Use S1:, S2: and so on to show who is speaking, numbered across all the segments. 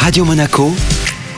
S1: Radio Monaco,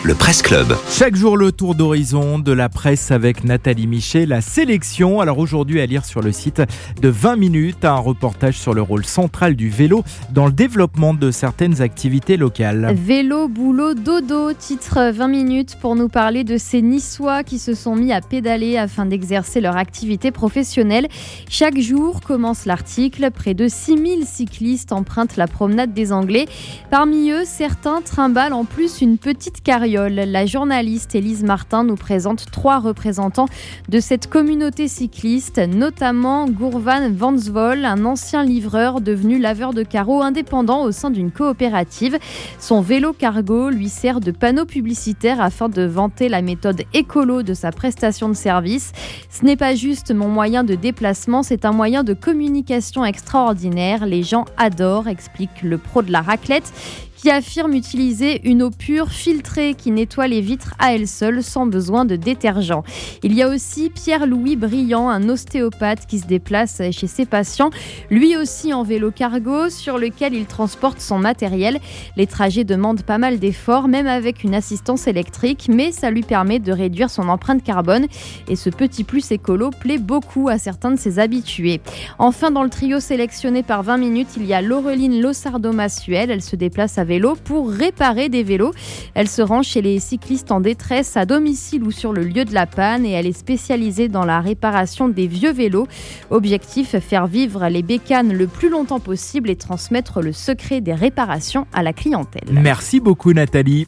S1: le Presse Club.
S2: Chaque jour le tour d'horizon de la presse avec Nathalie Michet, la sélection. Alors aujourd'hui à lire sur le site de 20 minutes, un reportage sur le rôle central du vélo dans le développement de certaines activités locales.
S3: Vélo, boulot, dodo, titre 20 minutes pour nous parler de ces Niçois qui se sont mis à pédaler afin d'exercer leur activité professionnelle. Chaque jour, commence l'article, près de 6000 cyclistes empruntent la promenade des Anglais. Parmi eux, certains trimballent en plus une petite carriole. La journaliste Élise Martin nous présente trois représentants de cette communauté cycliste, notamment Gourvan Vansvol, un ancien livreur devenu laveur de carreaux indépendant au sein d'une coopérative. Son vélo cargo lui sert de panneau publicitaire afin de vanter la méthode écolo de sa prestation de service. Ce n'est pas juste mon moyen de déplacement, c'est un moyen de communication extraordinaire. Les gens adorent, explique le pro de la raclette qui affirme utiliser une eau pure filtrée qui nettoie les vitres à elle seule sans besoin de détergent. Il y a aussi Pierre-Louis Briand, un ostéopathe qui se déplace chez ses patients, lui aussi en vélo cargo sur lequel il transporte son matériel. Les trajets demandent pas mal d'efforts, même avec une assistance électrique, mais ça lui permet de réduire son empreinte carbone et ce petit plus écolo plaît beaucoup à certains de ses habitués. Enfin, dans le trio sélectionné par 20 minutes, il y a Laureline Lossardo-Massuel. Elle se déplace à vélo pour réparer des vélos. Elle se rend chez les cyclistes en détresse à domicile ou sur le lieu de la panne et elle est spécialisée dans la réparation des vieux vélos. Objectif, faire vivre les bécanes le plus longtemps possible et transmettre le secret des réparations à la clientèle.
S2: Merci beaucoup Nathalie.